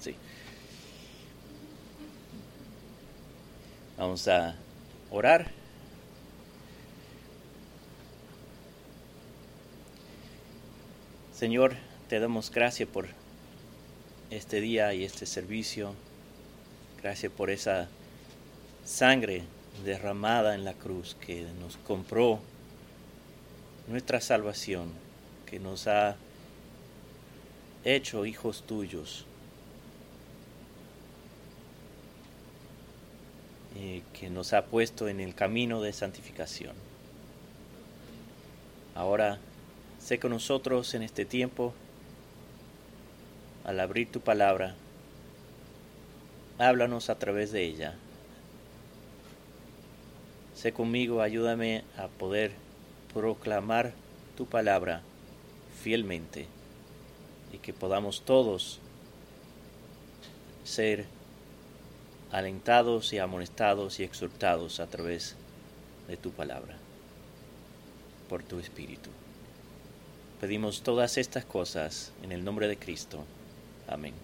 Sí. Vamos a orar. Señor, te damos gracias por este día y este servicio. Gracias por esa sangre derramada en la cruz que nos compró nuestra salvación, que nos ha hecho hijos tuyos. Y que nos ha puesto en el camino de santificación. Ahora, sé con nosotros en este tiempo, al abrir tu palabra, háblanos a través de ella. Sé conmigo, ayúdame a poder proclamar tu palabra fielmente y que podamos todos ser alentados y amonestados y exhortados a través de tu palabra, por tu Espíritu. Pedimos todas estas cosas en el nombre de Cristo. Amén.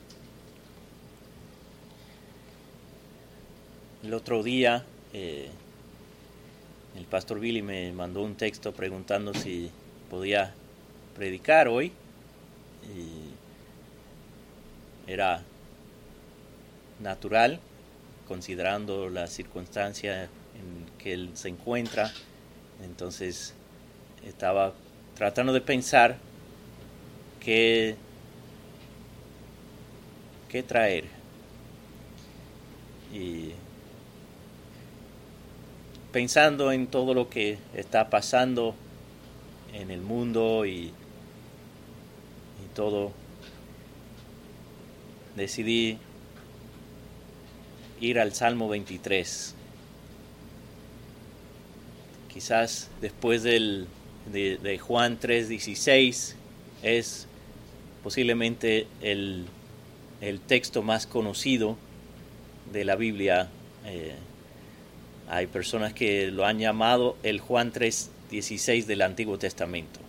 El otro día eh, el pastor Billy me mandó un texto preguntando si podía predicar hoy. Y era natural, considerando la circunstancia en que él se encuentra. Entonces estaba tratando de pensar qué, qué traer. Y pensando en todo lo que está pasando en el mundo y, y todo, decidí ir al Salmo 23. Quizás después del, de, de Juan 3:16 es posiblemente el, el, texto más conocido de la Biblia. Eh, hay personas que lo han llamado el Juan 3:16 del Antiguo Testamento.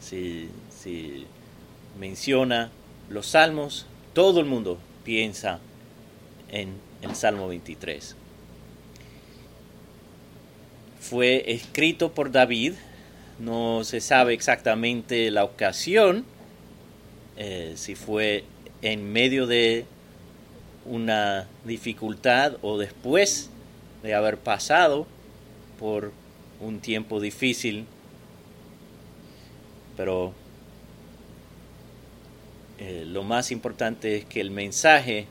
Si, si, menciona los salmos, todo el mundo piensa en el Salmo 23. Fue escrito por David, no se sabe exactamente la ocasión, eh, si fue en medio de una dificultad o después de haber pasado por un tiempo difícil, pero eh, lo más importante es que el mensaje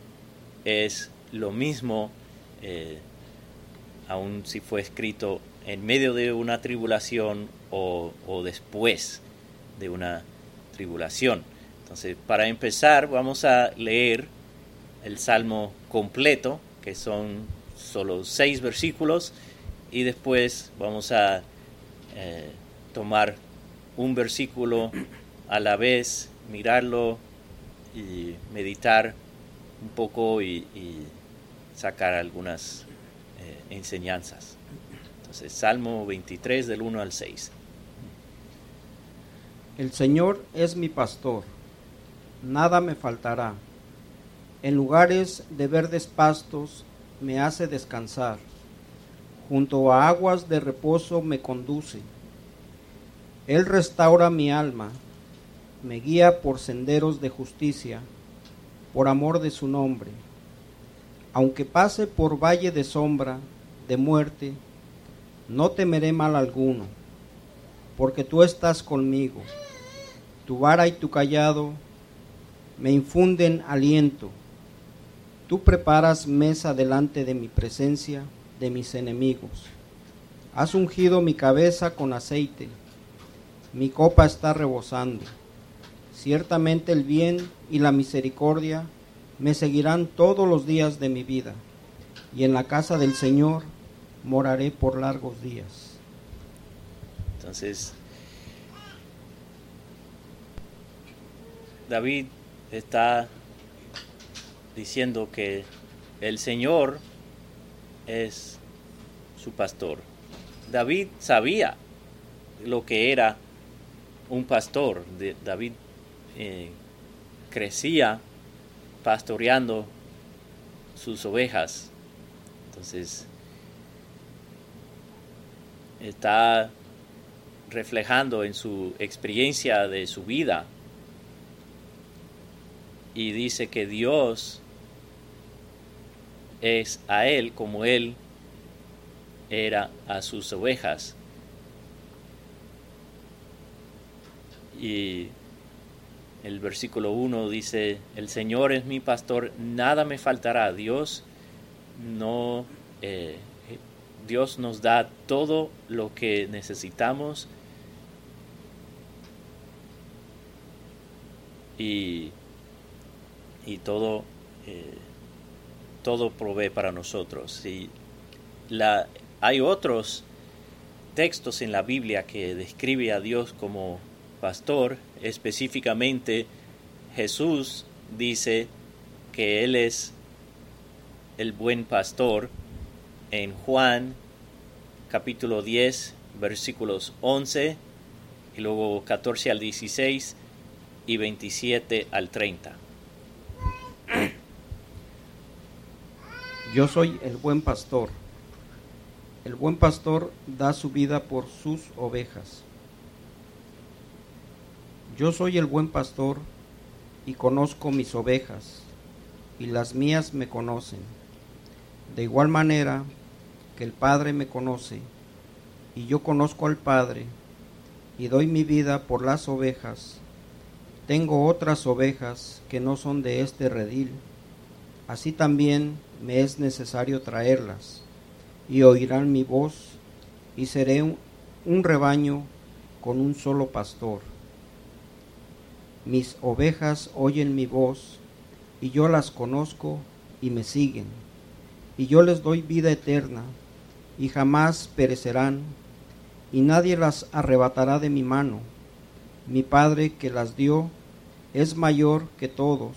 es lo mismo, eh, aun si fue escrito en medio de una tribulación o, después de una tribulación. Entonces, para empezar, vamos a leer el salmo completo, que son solo seis versículos, y después vamos a eh, tomar un versículo a la vez, mirarlo y meditar un poco y, sacar algunas eh, enseñanzas. Entonces, Salmo 23 del 1 al 6. El Señor es mi pastor, nada me faltará. En lugares de verdes pastos me hace descansar. Junto a aguas de reposo me conduce. Él restaura mi alma, me guía por senderos de justicia, por amor de su nombre. Aunque pase por valle de sombra, de muerte, no temeré mal alguno, porque tú estás conmigo. Tu vara y tu callado me infunden aliento. Tú preparas mesa delante de mi presencia, de mis enemigos. Has ungido mi cabeza con aceite, mi copa está rebosando. Ciertamente el bien y la misericordia me seguirán todos los días de mi vida, y en la casa del Señor moraré por largos días. Entonces, David está diciendo que el Señor es su pastor. David sabía lo que era un pastor. David eh, crecía pastoreando sus ovejas. Entonces, está reflejando en su experiencia de su vida y dice que Dios es a él como él era a sus ovejas. Y el versículo 1 dice, el Señor es mi pastor, nada me faltará. Dios no, eh, Dios nos da todo lo que necesitamos y, y todo, eh, todo provee para nosotros. Y la, hay otros textos en la Biblia que describe a Dios como pastor, específicamente Jesús dice que Él es el buen pastor en Juan capítulo 10 versículos 11 y luego 14 al 16 y 27 al 30. Yo soy el buen pastor. El buen pastor da su vida por sus ovejas. Yo soy el buen pastor y conozco mis ovejas, y las mías me conocen. De igual manera que el Padre me conoce, y yo conozco al Padre, y doy mi vida por las ovejas. Tengo otras ovejas que no son de este redil, así también me es necesario traerlas, y oirán mi voz, y seré un, un rebaño con un solo pastor mis ovejas oyen mi voz, y yo las conozco y me siguen, y yo les doy vida eterna, y jamás perecerán, y nadie las arrebatará de mi mano. Mi Padre que las dio es mayor que todos,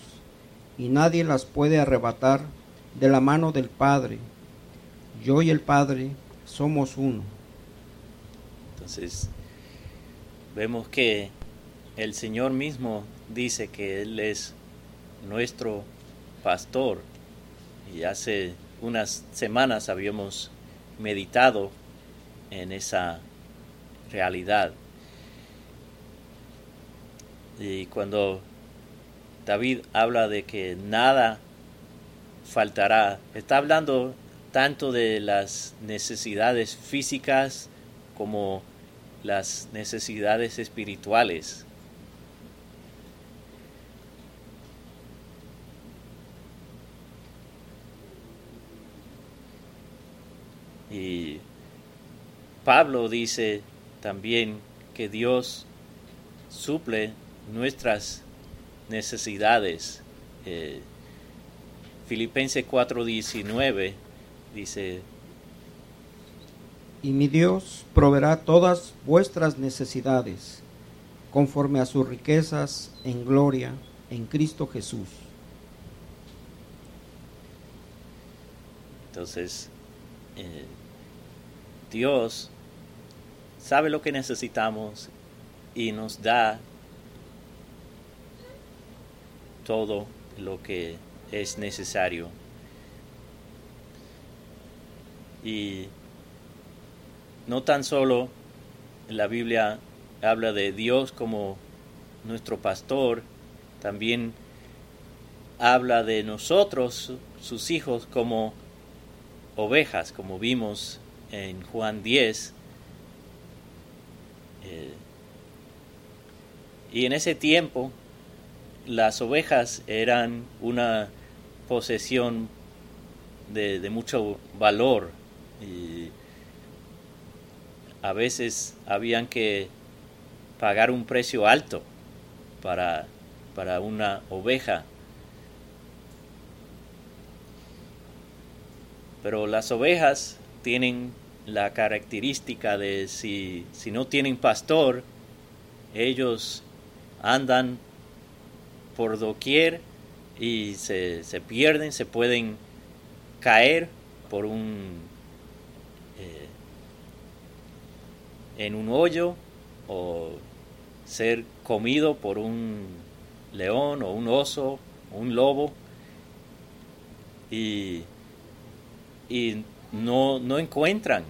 y nadie las puede arrebatar de la mano del Padre. Yo y el Padre somos uno. Entonces, vemos que el Señor mismo dice que Él es nuestro pastor. Y hace unas semanas habíamos meditado en esa realidad. Y cuando David habla de que nada faltará, está hablando tanto de las necesidades físicas como las necesidades espirituales. Y Pablo dice también que Dios suple nuestras necesidades. Eh, Filipenses 4:19 dice, Y mi Dios proveerá todas vuestras necesidades conforme a sus riquezas en gloria en Cristo Jesús. Entonces, eh, Dios sabe lo que necesitamos y nos da todo lo que es necesario. Y no tan solo la Biblia habla de Dios como nuestro pastor, también habla de nosotros, sus hijos, como ovejas, como vimos en Juan 10. Eh, y en ese tiempo las ovejas eran una posesión de, mucho valor y a veces habían que pagar un precio alto para, para una oveja Pero las ovejas tienen la característica de si, si no tienen pastor, ellos andan por doquier y se, se pierden, se pueden caer por un eh, en un hoyo o ser comido por un león o un oso un lobo. Y, y no, no encuentran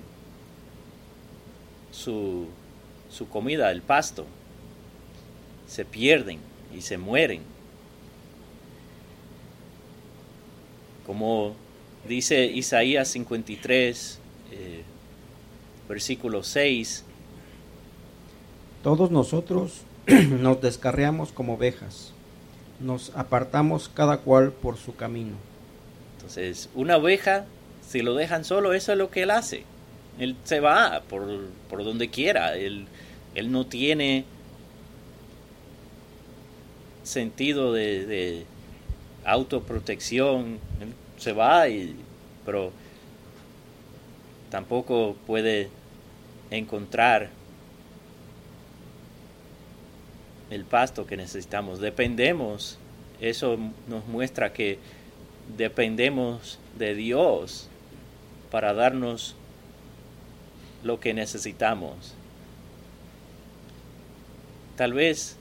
su, su comida, el pasto. Se pierden y se mueren. Como dice Isaías 53, eh, versículo 6. Todos nosotros nos descarriamos como ovejas, nos apartamos cada cual por su camino. Entonces, una oveja, si lo dejan solo, eso es lo que él hace. Él se va por, por donde quiera. Él, él, no tiene sentido de, de autoprotección. Él se va, y, pero tampoco puede encontrar el pasto que necesitamos. Dependemos, eso nos muestra que dependemos de Dios para darnos lo que necesitamos. Tal vez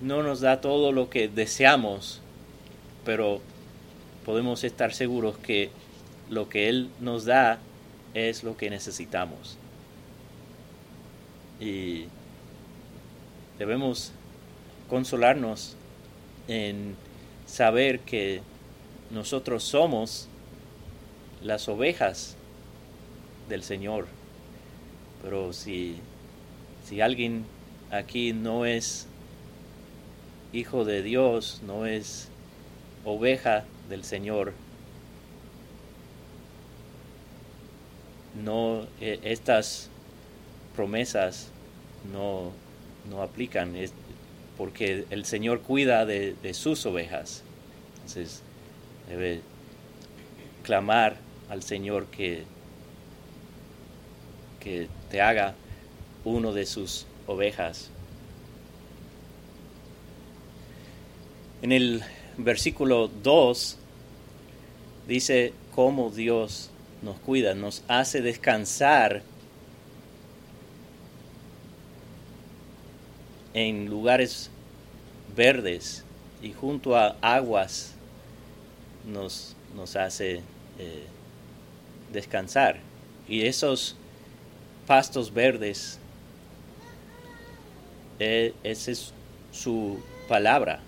no nos da todo lo que deseamos, pero podemos estar seguros que lo que Él nos da es lo que necesitamos. Y debemos consolarnos en saber que nosotros somos las ovejas del Señor. Pero si, si alguien aquí no es hijo de Dios, no es oveja del Señor, no e, estas promesas no, no aplican es porque el Señor cuida de, de sus ovejas. Entonces debe clamar al Señor que, que te haga uno de sus ovejas. En el versículo 2 dice cómo Dios nos cuida, nos hace descansar en lugares verdes y junto a aguas nos, nos hace eh, descansar. Y esos pastos verdes, eh, esa es su palabra.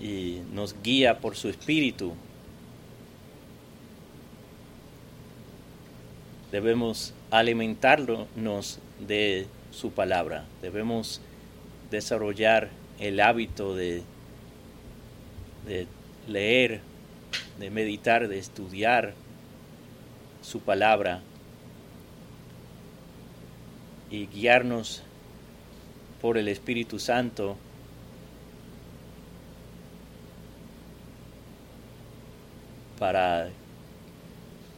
Y nos guía por su espíritu. Debemos alimentarnos de su palabra. Debemos desarrollar el hábito de leer, de meditar, de estudiar su palabra y guiarnos por el Espíritu Santo para,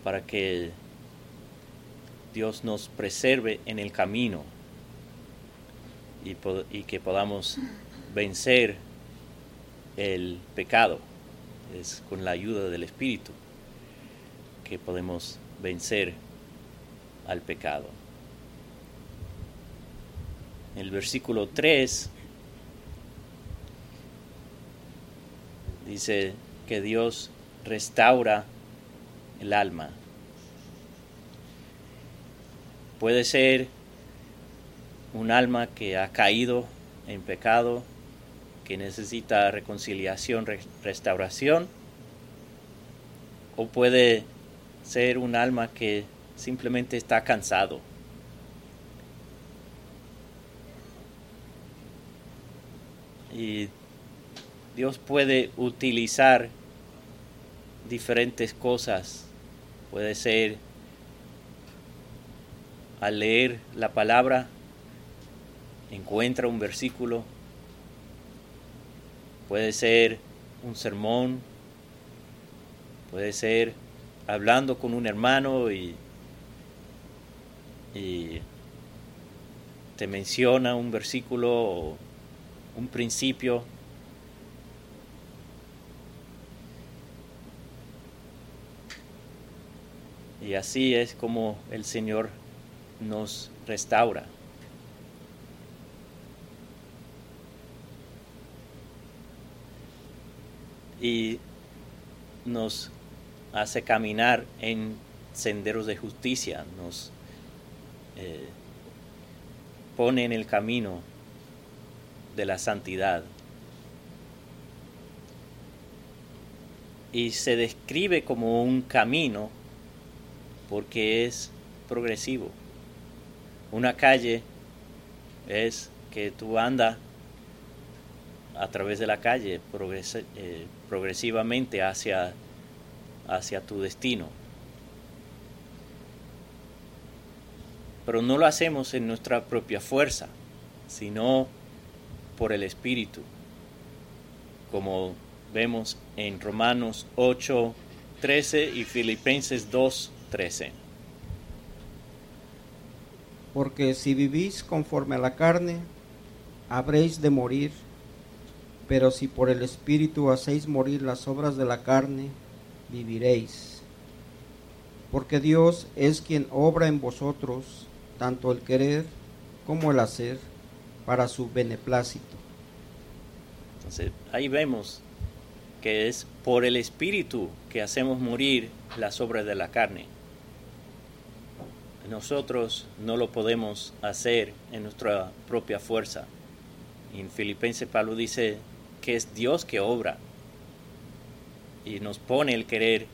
para que Dios nos preserve en el camino y, y que podamos vencer el pecado. Es con la ayuda del Espíritu que podemos vencer al pecado. El versículo 3 dice que Dios restaura el alma. Puede ser un alma que ha caído en pecado, que necesita reconciliación, restauración, o puede ser un alma que simplemente está cansado. Y Dios puede utilizar diferentes cosas. Puede ser al leer la palabra, encuentra un versículo, puede ser un sermón, puede ser hablando con un hermano y, te menciona un versículo o un principio. Y así es como el Señor nos restaura. Y nos hace caminar en senderos de justicia, nos eh, pone en el camino de la santidad. Y se describe como un camino porque es progresivo. Una calle es que tú andas a través de la calle eh, progresivamente hacia, hacia tu destino. Pero no lo hacemos en nuestra propia fuerza, sino por el Espíritu, como vemos en Romanos 8, 13 y Filipenses 2, 13. Porque si vivís conforme a la carne, habréis de morir, pero si por el Espíritu hacéis morir las obras de la carne, viviréis. Porque Dios es quien obra en vosotros tanto el querer como el hacer para su beneplácito. Entonces, ahí vemos que es por el Espíritu que hacemos morir las obras de la carne. Nosotros no lo podemos hacer en nuestra propia fuerza. En Filipenses Pablo dice que es Dios que obra y nos pone el querer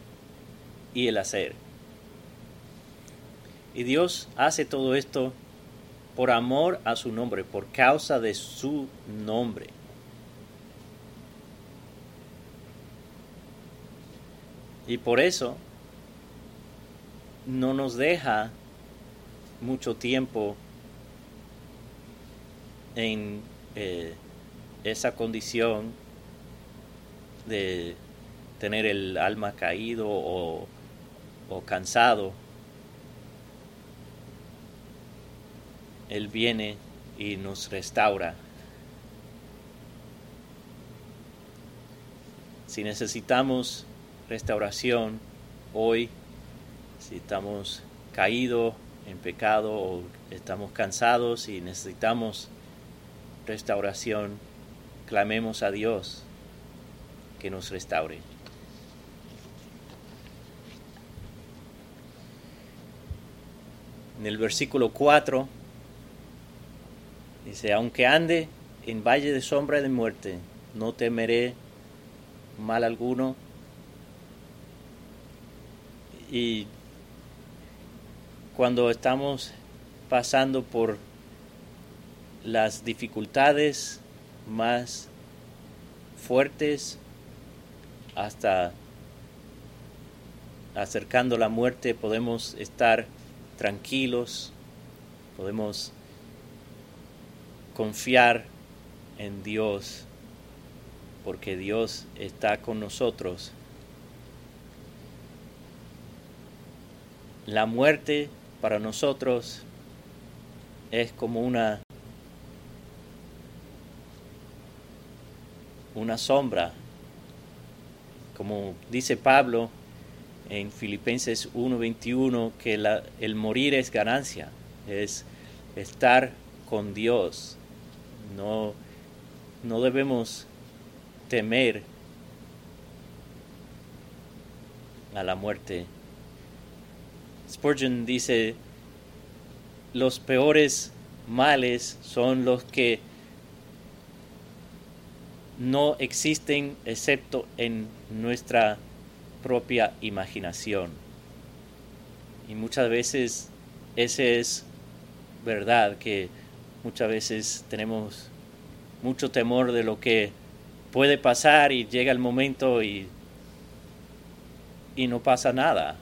y el hacer. Y Dios hace todo esto por amor a su nombre, por causa de su nombre. Y por eso no nos deja mucho tiempo en eh, esa condición de tener el alma caído o, o cansado Él viene y nos restaura. Si necesitamos restauración hoy, si estamos caídos en pecado o estamos cansados y necesitamos restauración, clamemos a Dios que nos restaure. En el versículo 4 Dice, aunque ande en valle de sombra de muerte, no temeré mal alguno. Y cuando estamos pasando por las dificultades más fuertes hasta acercando la muerte podemos estar tranquilos, podemos confiar en Dios, porque Dios está con nosotros. La muerte para nosotros es como una una sombra, como dice Pablo en Filipenses 1:21 que el morir es ganancia, es estar con Dios, no, no debemos temer a la muerte. Spurgeon dice, los peores males son los que no existen excepto en nuestra propia imaginación. Y muchas veces ese es verdad que Muchas veces tenemos mucho temor de lo que puede pasar y llega el momento y, y no pasa nada.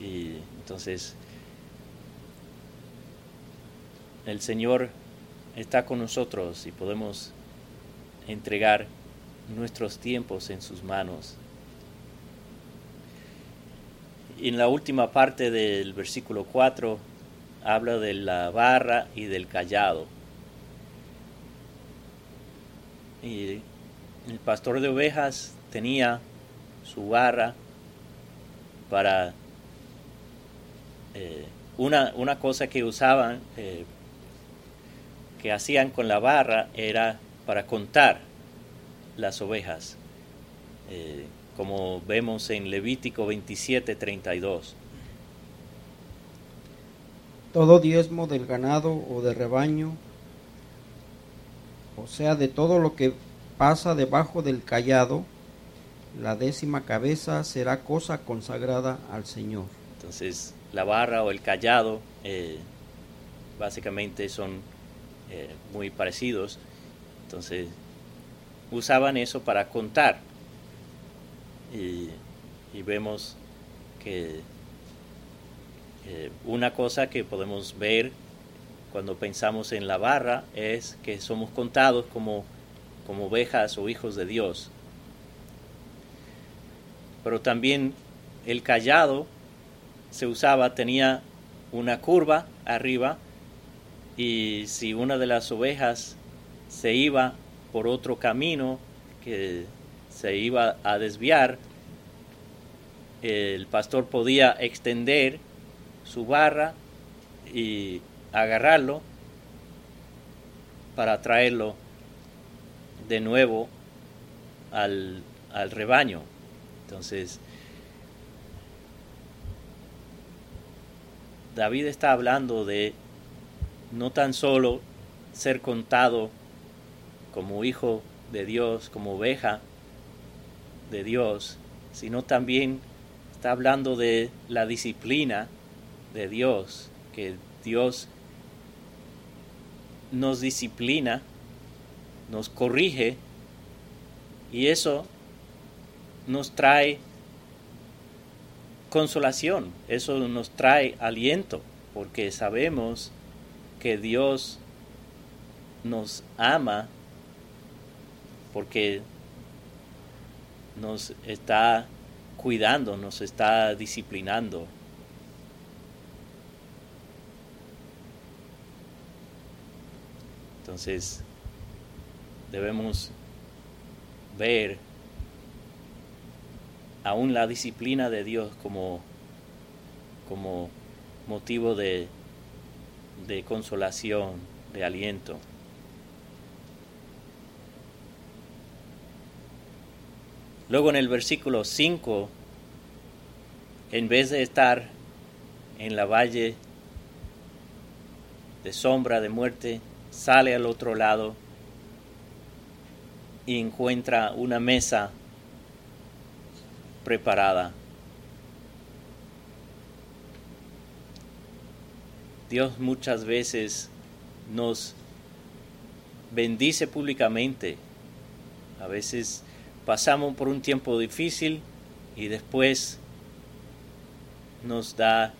Y entonces el Señor está con nosotros y podemos entregar nuestros tiempos en sus manos. En la última parte del versículo 4 habla de la barra y del callado. Y el pastor de ovejas tenía su barra para eh, una, una, cosa que usaban, eh, que hacían con la barra era para contar las ovejas. eh, como vemos en Levítico 27, 32. Todo diezmo del ganado o de rebaño, o sea, de todo lo que pasa debajo del callado, la décima cabeza será cosa consagrada al Señor. Entonces, la barra o el callado eh, básicamente son eh, muy parecidos. Entonces, usaban eso para contar. Y, vemos que una cosa que podemos ver cuando pensamos en la barra es que somos contados como, como ovejas o hijos de Dios. Pero también el callado se usaba, tenía una curva arriba y si una de las ovejas se iba por otro camino que se iba a desviar, el pastor podía extender su barra y agarrarlo para traerlo de nuevo al, al rebaño. Entonces, David está hablando de no tan solo ser contado como hijo de Dios, como oveja de Dios, sino también está hablando de la disciplina de Dios, que Dios nos disciplina, nos corrige y eso nos trae consolación, eso nos trae aliento, porque sabemos que Dios nos ama porque nos está cuidando, nos está disciplinando. Entonces, debemos ver aún la disciplina de Dios como, como motivo de, de consolación, de aliento. Luego en el versículo 5, en vez de estar en la valle de sombra de muerte, sale al otro lado y encuentra una mesa preparada. Dios muchas veces nos bendice públicamente. A veces pasamos por un tiempo difícil y después nos da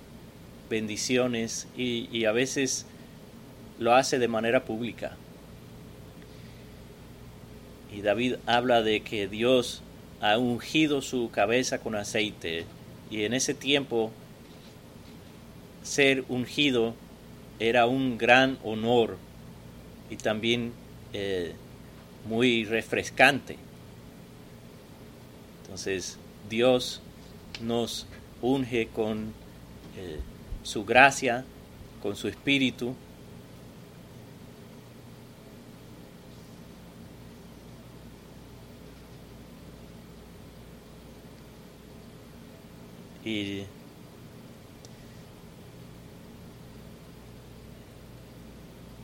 bendiciones y, a veces lo hace de manera pública. Y David habla de que Dios ha ungido su cabeza con aceite y en ese tiempo ser ungido era un gran honor y también eh, muy refrescante. Entonces Dios nos unge con eh, su gracia, con su espíritu. Y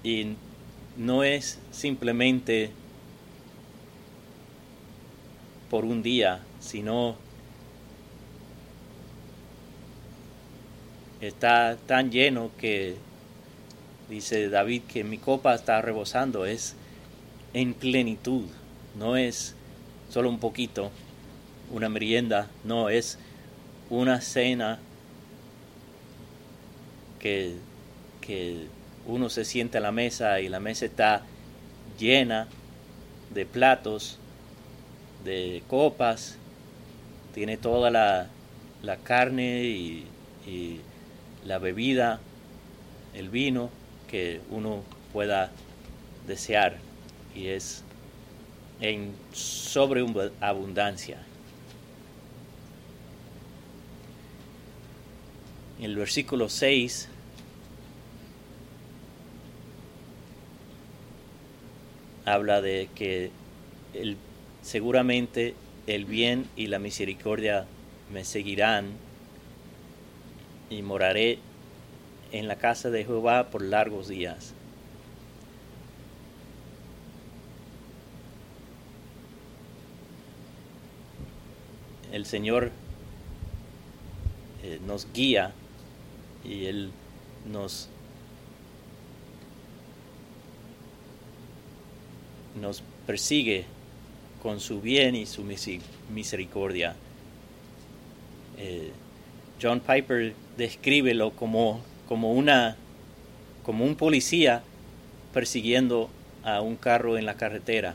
y no es simplemente por un día, sino está tan lleno que dice David que mi copa está rebosando, es en plenitud, no es solo un poquito, una merienda, no, es una cena que, que uno se siente a la mesa y la mesa está llena de platos, de copas, tiene toda la, la carne y, y, la bebida, el vino que uno pueda desear y es en sobreabundancia. En el versículo 6 habla de que el, seguramente el bien y la misericordia me seguirán y moraré en la casa de Jehová por largos días. El Señor eh, nos guía y Él nos, nos persigue con su bien y su misericordia. Eh, John Piper descríbelo como, como, una, como un policía persiguiendo a un carro en la carretera.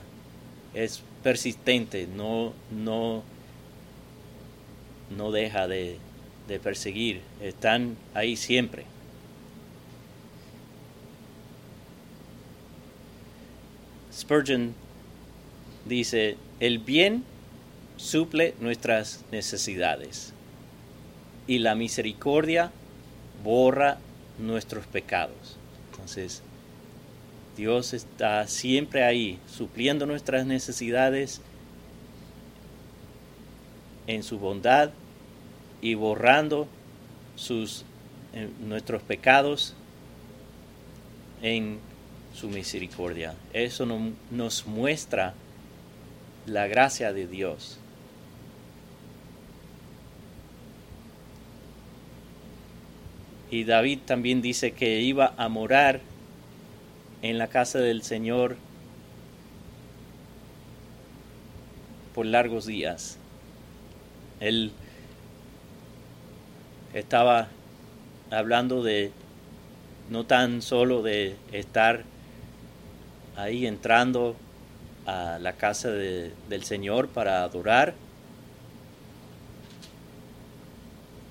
Es persistente, no, no, no deja de, de perseguir, están ahí siempre. Spurgeon dice, el bien suple nuestras necesidades y la misericordia borra nuestros pecados. Entonces, Dios está siempre ahí, supliendo nuestras necesidades en su bondad y borrando sus, eh, nuestros pecados en su misericordia. Eso nos muestra la gracia de Dios. Y David también dice que iba a morar en la casa del Señor por largos días. Él estaba hablando de no tan solo de estar ahí entrando a la casa del Señor para adorar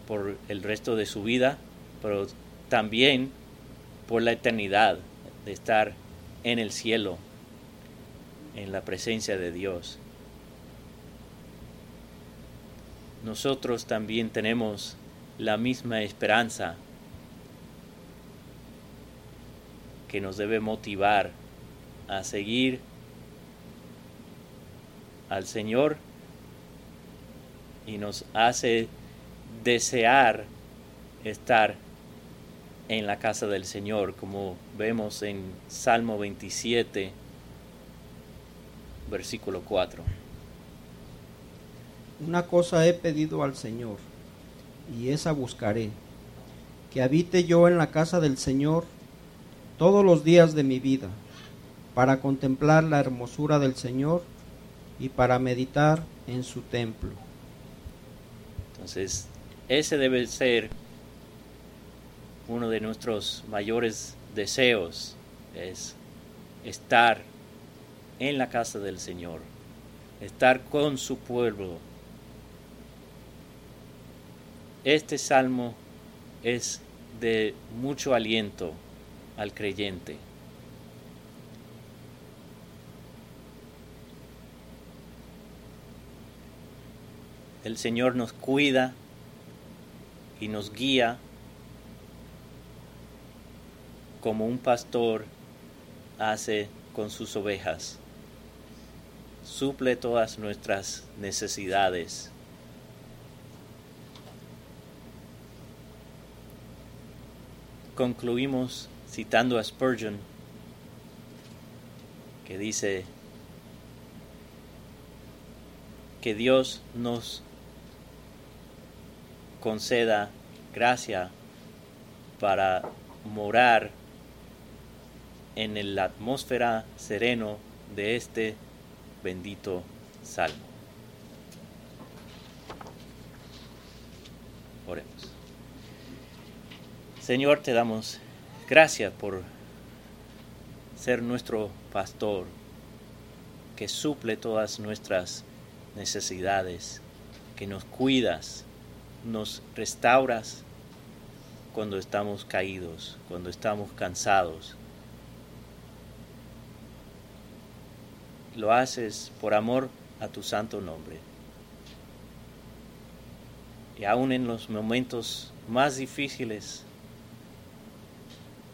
por el resto de su vida, pero también por la eternidad de estar en el cielo, en la presencia de Dios. Nosotros también tenemos la misma esperanza que nos debe motivar a seguir al Señor y nos hace desear estar en la casa del Señor, como vemos en Salmo 27, versículo 4. Una cosa he pedido al Señor, y esa buscaré, que habite yo en la casa del Señor todos los días de mi vida, para contemplar la hermosura del Señor y para meditar en su templo. Entonces, ese debe ser uno de nuestros mayores deseos, es estar en la casa del Señor, estar con su pueblo. Este salmo es de mucho aliento al creyente. El Señor nos cuida y nos guía como un pastor hace con sus ovejas. Suple todas nuestras necesidades. Concluimos citando a Spurgeon, que dice que Dios nos conceda gracia para morar en la atmósfera sereno de este bendito salmo. Oremos. Señor, te damos gracias por ser nuestro pastor que suple todas nuestras necesidades, que nos cuidas nos restauras cuando estamos caídos, cuando estamos cansados. Lo haces por amor a tu santo nombre. Y aún en los momentos más difíciles,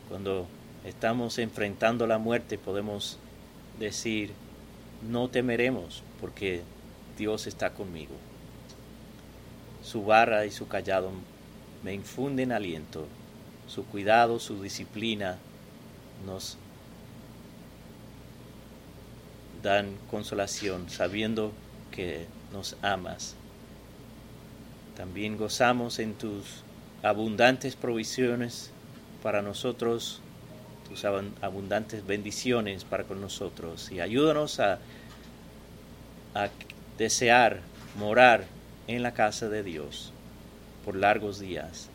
cuando estamos enfrentando la muerte, podemos decir, no temeremos porque Dios está conmigo. Su barra y su callado me infunden aliento. Su cuidado, su disciplina nos dan consolación sabiendo que nos amas. También gozamos en tus abundantes provisiones para nosotros, tus abundantes bendiciones para con nosotros. Y ayúdanos a, a desear morar en la casa de Dios por largos días,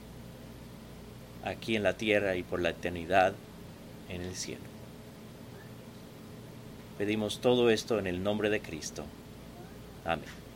aquí en la tierra y por la eternidad en el cielo. Pedimos todo esto en el nombre de Cristo. Amén.